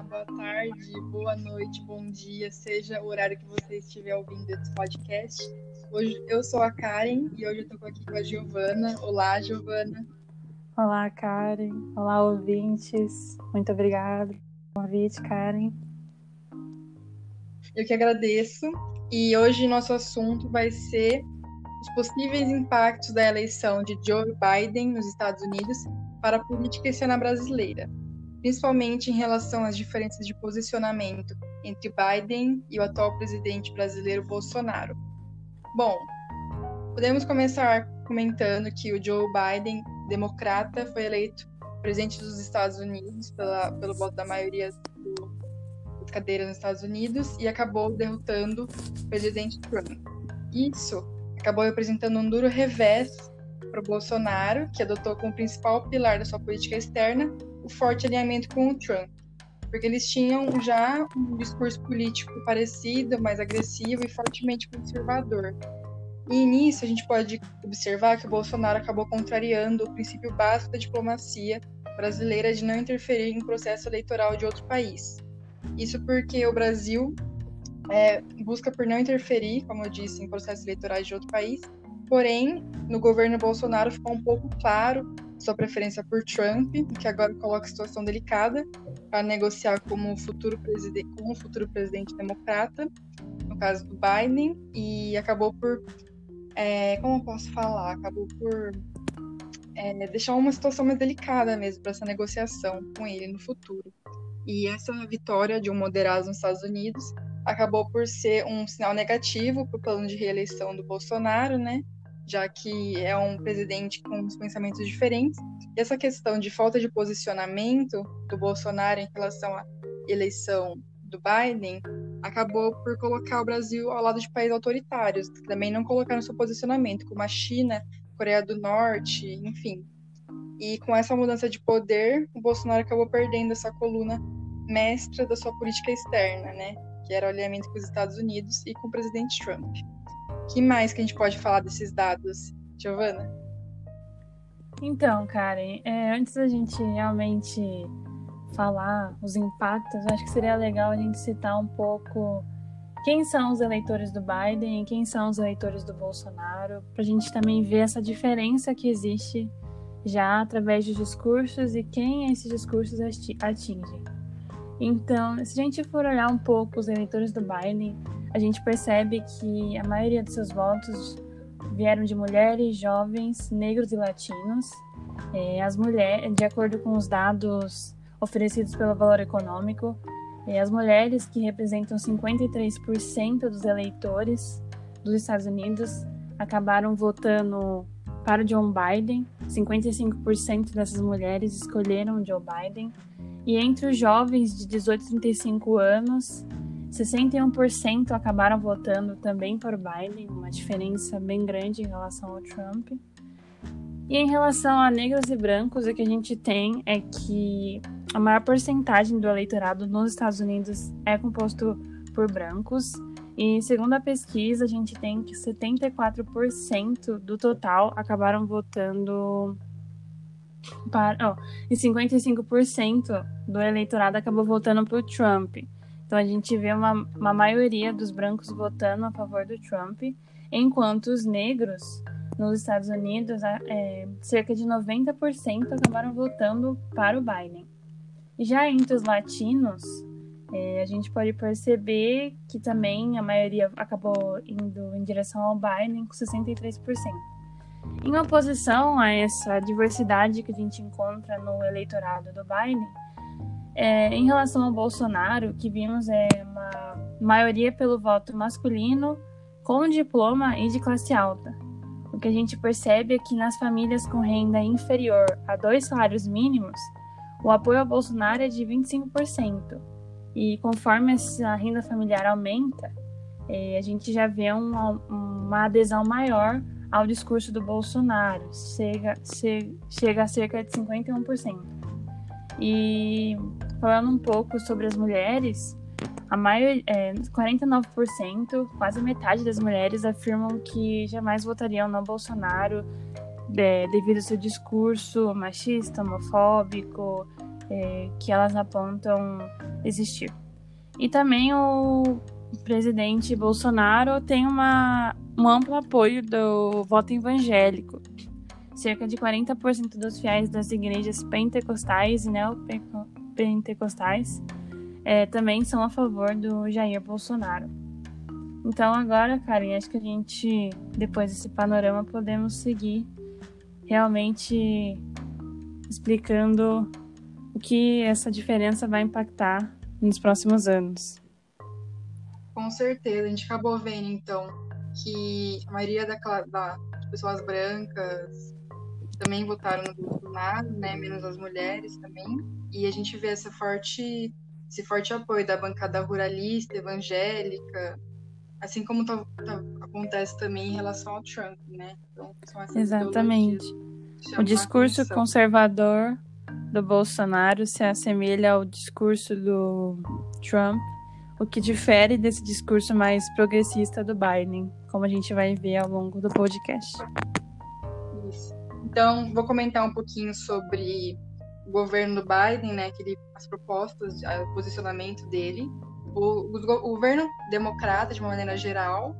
Olá, boa tarde, boa noite, bom dia, seja o horário que você estiver ouvindo esse podcast. Hoje eu sou a Karen e hoje eu estou aqui com a Giovana. Olá, Giovana. Olá, Karen. Olá, ouvintes. Muito obrigada pelo convite, Karen. Eu que agradeço. E hoje nosso assunto vai ser os possíveis impactos da eleição de Joe Biden nos Estados Unidos para a política externa brasileira principalmente em relação às diferenças de posicionamento entre Biden e o atual presidente brasileiro Bolsonaro. Bom, podemos começar comentando que o Joe Biden, democrata, foi eleito presidente dos Estados Unidos pela, pelo voto da maioria das cadeiras nos Estados Unidos e acabou derrotando o presidente Trump. Isso acabou representando um duro revés para o Bolsonaro, que adotou como principal pilar da sua política externa forte alinhamento com o Trump, porque eles tinham já um discurso político parecido, mais agressivo e fortemente conservador. E nisso a gente pode observar que o Bolsonaro acabou contrariando o princípio básico da diplomacia brasileira de não interferir em processo eleitoral de outro país. Isso porque o Brasil é, busca por não interferir, como eu disse, em processos eleitorais de outro país. Porém, no governo Bolsonaro ficou um pouco claro sua preferência por Trump, que agora coloca a situação delicada para negociar como futuro presidente, com o futuro presidente democrata, no caso do Biden, e acabou por, é, como eu posso falar, acabou por é, deixar uma situação mais delicada mesmo para essa negociação com ele no futuro. E essa vitória de um moderado nos Estados Unidos acabou por ser um sinal negativo para o plano de reeleição do Bolsonaro, né? Já que é um presidente com os pensamentos diferentes. E essa questão de falta de posicionamento do Bolsonaro em relação à eleição do Biden acabou por colocar o Brasil ao lado de países autoritários, que também não colocaram seu posicionamento, como a China, Coreia do Norte, enfim. E com essa mudança de poder, o Bolsonaro acabou perdendo essa coluna mestra da sua política externa, né? Que era o alinhamento com os Estados Unidos e com o presidente Trump que mais que a gente pode falar desses dados, Giovana? Então, Karen, é, antes da gente realmente falar os impactos, acho que seria legal a gente citar um pouco quem são os eleitores do Biden e quem são os eleitores do Bolsonaro, para a gente também ver essa diferença que existe já através dos discursos e quem esses discursos atingem. Então, se a gente for olhar um pouco os eleitores do Biden, a gente percebe que a maioria dos seus votos vieram de mulheres, jovens, negros e latinos. É, as mulheres, de acordo com os dados oferecidos pelo Valor Econômico, é, as mulheres que representam 53% dos eleitores dos Estados Unidos acabaram votando para John Biden. 55% dessas mulheres escolheram Joe Biden. E entre os jovens de 18 a 35 anos, 61% acabaram votando também por Biden, uma diferença bem grande em relação ao Trump. E em relação a negros e brancos, o que a gente tem é que a maior porcentagem do eleitorado nos Estados Unidos é composto por brancos. E segundo a pesquisa, a gente tem que 74% do total acabaram votando para. Oh, e 55% do eleitorado acabou votando por Trump. Então a gente vê uma, uma maioria dos brancos votando a favor do Trump, enquanto os negros nos Estados Unidos, é, cerca de 90% acabaram votando para o Biden. Já entre os latinos, é, a gente pode perceber que também a maioria acabou indo em direção ao Biden com 63%. Em oposição a essa diversidade que a gente encontra no eleitorado do Biden, é, em relação ao Bolsonaro, o que vimos é uma maioria pelo voto masculino, com diploma e de classe alta. O que a gente percebe é que nas famílias com renda inferior a dois salários mínimos, o apoio ao Bolsonaro é de 25%. E conforme essa renda familiar aumenta, é, a gente já vê uma, uma adesão maior ao discurso do Bolsonaro, chega, chega a cerca de 51%. E falando um pouco sobre as mulheres, a maior, é, 49%, quase metade das mulheres afirmam que jamais votariam no Bolsonaro é, devido ao seu discurso machista, homofóbico, é, que elas apontam existir. E também o presidente Bolsonaro tem uma, um amplo apoio do voto evangélico. Cerca de 40% dos fiéis das igrejas pentecostais e neopentecostais é, também são a favor do Jair Bolsonaro. Então agora, Karen, acho que a gente, depois desse panorama, podemos seguir realmente explicando o que essa diferença vai impactar nos próximos anos. Com certeza, a gente acabou vendo então que a maioria da, da pessoas brancas também votaram no Bolsonaro, né, menos as mulheres também, e a gente vê essa forte esse forte apoio da bancada ruralista, evangélica, assim como tá, tá, acontece também em relação ao Trump, né? Então, Exatamente. O discurso conservador do Bolsonaro se assemelha ao discurso do Trump, o que difere desse discurso mais progressista do Biden, como a gente vai ver ao longo do podcast. Então, vou comentar um pouquinho sobre o governo do Biden, né, que ele, as propostas, o posicionamento dele. O, o, governo democrata, de uma maneira geral,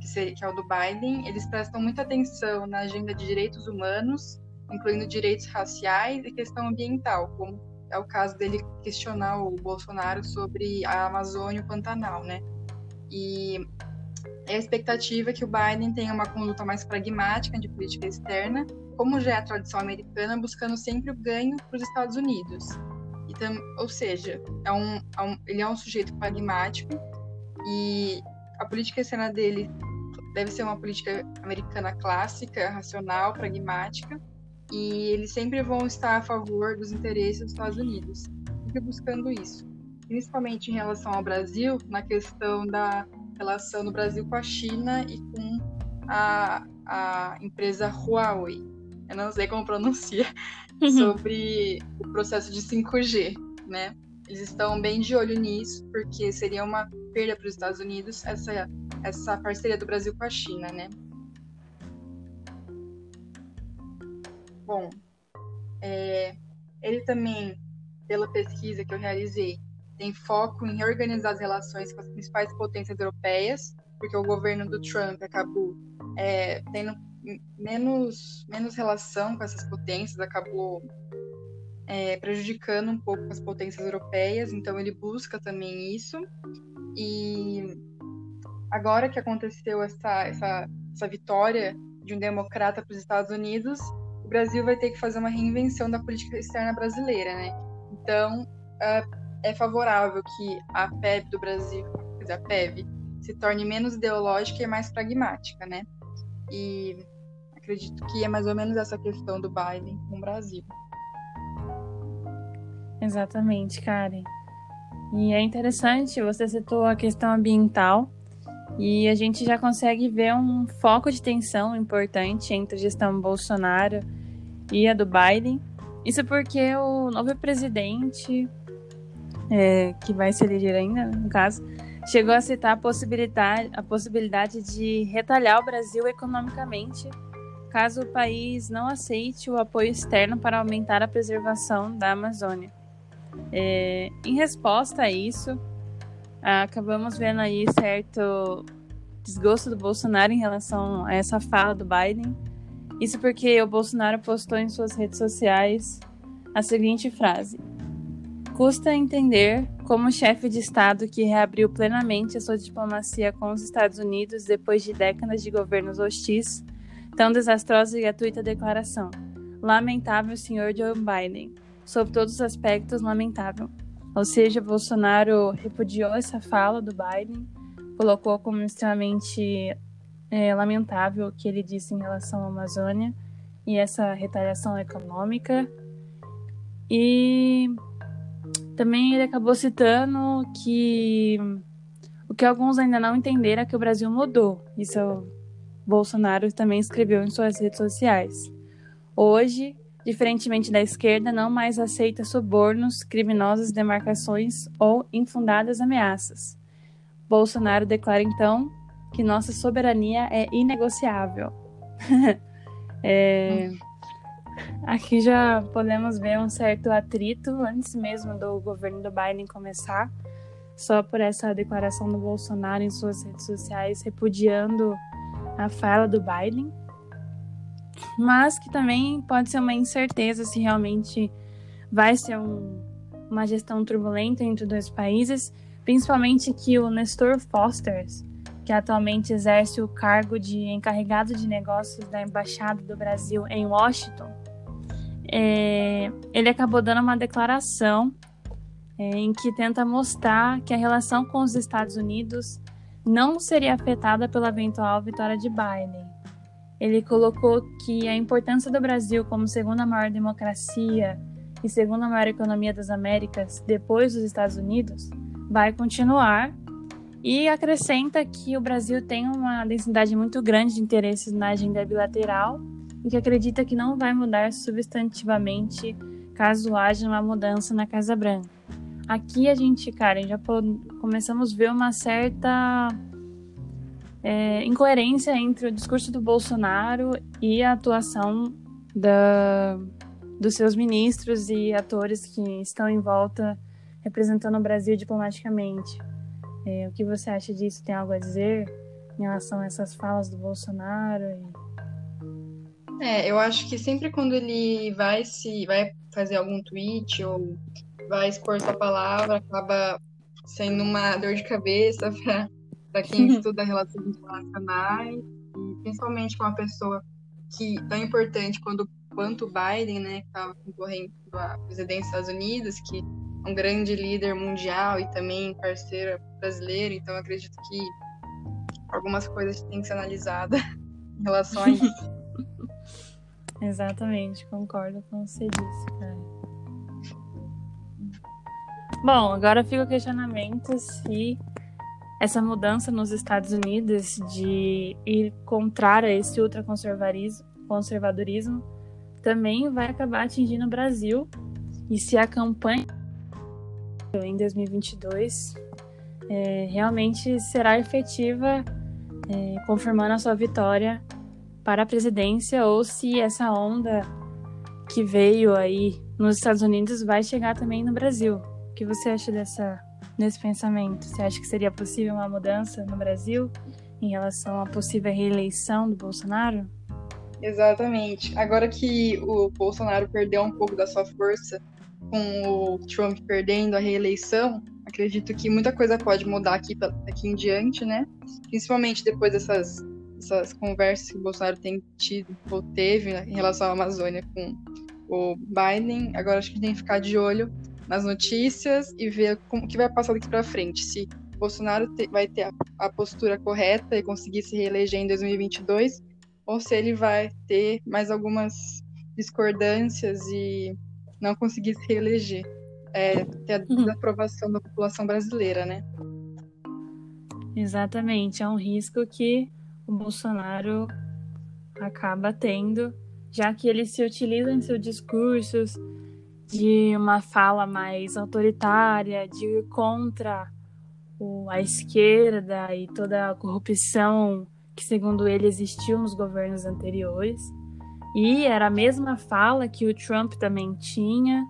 que, seria, que é o do Biden, eles prestam muita atenção na agenda de direitos humanos, incluindo direitos raciais e questão ambiental, como é o caso dele questionar o Bolsonaro sobre a Amazônia e o Pantanal, né? E é a expectativa que o Biden tenha uma conduta mais pragmática de política externa, como já é a tradição americana, buscando sempre o ganho para os Estados Unidos. Então, ou seja, é um, é um, ele é um sujeito pragmático e a política externa dele deve ser uma política americana clássica, racional, pragmática, e eles sempre vão estar a favor dos interesses dos Estados Unidos, sempre buscando isso. Principalmente em relação ao Brasil, na questão da relação do Brasil com a China e com a, a empresa Huawei. Eu não sei como pronuncia, uhum. sobre o processo de 5G, né? Eles estão bem de olho nisso, porque seria uma perda para os Estados Unidos essa, essa parceria do Brasil com a China, né? Bom, é, ele também, pela pesquisa que eu realizei, tem foco em reorganizar as relações com as principais potências europeias, porque o governo do Trump acabou é, tendo menos, menos relação com essas potências, acabou é, prejudicando um pouco as potências europeias, então ele busca também isso. E agora que aconteceu essa, essa, essa vitória de um democrata para os Estados Unidos, o Brasil vai ter que fazer uma reinvenção da política externa brasileira, né? Então, é favorável que a PEB do Brasil, a PEB, se torne menos ideológica e mais pragmática, né? E acredito que é mais ou menos essa questão do Biden com o Brasil. Exatamente, Karen. E é interessante, você citou a questão ambiental, e a gente já consegue ver um foco de tensão importante entre a gestão Bolsonaro e a do Biden. Isso porque o novo presidente, é, que vai se eleger ainda, no caso, chegou a citar a possibilidade, a possibilidade de retalhar o Brasil economicamente caso o país não aceite o apoio externo para aumentar a preservação da Amazônia. É, em resposta a isso, acabamos vendo aí certo desgosto do Bolsonaro em relação a essa fala do Biden, isso porque o Bolsonaro postou em suas redes sociais a seguinte frase: Custa entender como chefe de Estado que reabriu plenamente a sua diplomacia com os Estados Unidos depois de décadas de governos hostis, tão desastrosa e gratuita declaração. Lamentável, senhor Joe Biden. Sob todos os aspectos, lamentável. Ou seja, Bolsonaro repudiou essa fala do Biden, colocou como extremamente é, lamentável o que ele disse em relação à Amazônia e essa retaliação econômica. E também ele acabou citando que o que alguns ainda não entenderam é que o Brasil mudou. Isso o Bolsonaro também escreveu em suas redes sociais. Hoje, diferentemente da esquerda, não mais aceita subornos, criminosas demarcações ou infundadas ameaças. Bolsonaro declara então que nossa soberania é inegociável. é... aqui já podemos ver um certo atrito antes mesmo do governo do Biden começar, só por essa declaração do Bolsonaro em suas redes sociais repudiando a fala do Biden, mas que também pode ser uma incerteza se realmente vai ser um, uma gestão turbulenta entre dois países, principalmente que o Nestor Foster, que atualmente exerce o cargo de encarregado de negócios da Embaixada do Brasil em Washington, é, ele acabou dando uma declaração é, em que tenta mostrar que a relação com os Estados Unidos não seria afetada pela eventual vitória de Biden. Ele colocou que a importância do Brasil como segunda maior democracia e segunda maior economia das Américas depois dos Estados Unidos vai continuar e acrescenta que o Brasil tem uma densidade muito grande de interesses na agenda bilateral e que acredita que não vai mudar substantivamente caso haja uma mudança na Casa Branca. Aqui a gente, Karen, já começamos a ver uma certa é, incoerência entre o discurso do Bolsonaro e a atuação da, dos seus ministros e atores que estão em volta representando o Brasil diplomaticamente. É, o que você acha disso? Tem algo a dizer em relação a essas falas do Bolsonaro? E... É, eu acho que sempre quando ele vai se vai fazer algum tweet ou vai expor sua palavra, acaba sendo uma dor de cabeça para quem estuda relações internacionais, e principalmente com uma pessoa que tão importante quando, quanto o Biden, né, que estava concorrendo à presidência dos Estados Unidos, que um grande líder mundial e também parceiro brasileiro, então acredito que algumas coisas têm que ser analisadas em relação a isso. Exatamente, concordo com você disse, cara. Bom, agora fica o questionamento se essa mudança nos Estados Unidos de ir contrário a esse ultraconservadorismo também vai acabar atingindo o Brasil e se a campanha em 2022 é, realmente será efetiva, é, confirmando a sua vitória para a presidência, ou se essa onda que veio aí nos Estados Unidos vai chegar também no Brasil. O que você acha dessa, desse pensamento? Você acha que seria possível uma mudança no Brasil em relação à possível reeleição do Bolsonaro? Exatamente. Agora que o Bolsonaro perdeu um pouco da sua força com o Trump perdendo a reeleição, acredito que muita coisa pode mudar aqui, aqui em diante, né? Principalmente depois dessas, dessas conversas que o Bolsonaro tem tido ou teve né, em relação à Amazônia com o Biden. Agora acho que tem que ficar de olho nas notícias e ver como que vai passar daqui para frente. Se Bolsonaro te, vai ter a, a postura correta e conseguir se reeleger em 2022, ou se ele vai ter mais algumas discordâncias e não conseguir se reeleger. É, ter a uhum. desaprovação da população brasileira, né? Exatamente, é um risco que o Bolsonaro acaba tendo, já que ele se utiliza em seus discursos de uma fala mais autoritária, de contra a esquerda e toda a corrupção que, segundo ele, existiu nos governos anteriores. E era a mesma fala que o Trump também tinha,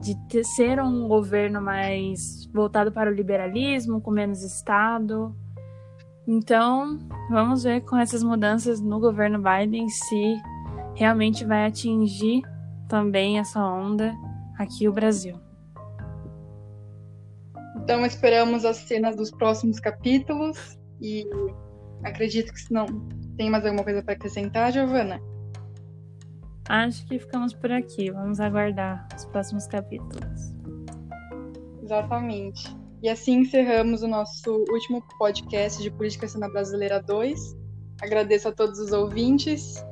de ter, ser um governo mais voltado para o liberalismo, com menos Estado. Então, vamos ver com essas mudanças no governo Biden se realmente vai atingir também essa onda aqui o Brasil. Então esperamos as cenas dos próximos capítulos e acredito que se não tem mais alguma coisa para acrescentar, Giovana. Acho que ficamos por aqui. Vamos aguardar os próximos capítulos. Exatamente. E assim encerramos o nosso último podcast de Política Cena Brasileira 2. Agradeço a todos os ouvintes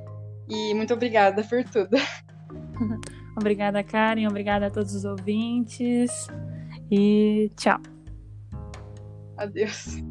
e muito obrigada por tudo. obrigada, Karen. Obrigada a todos os ouvintes. E tchau. Adeus.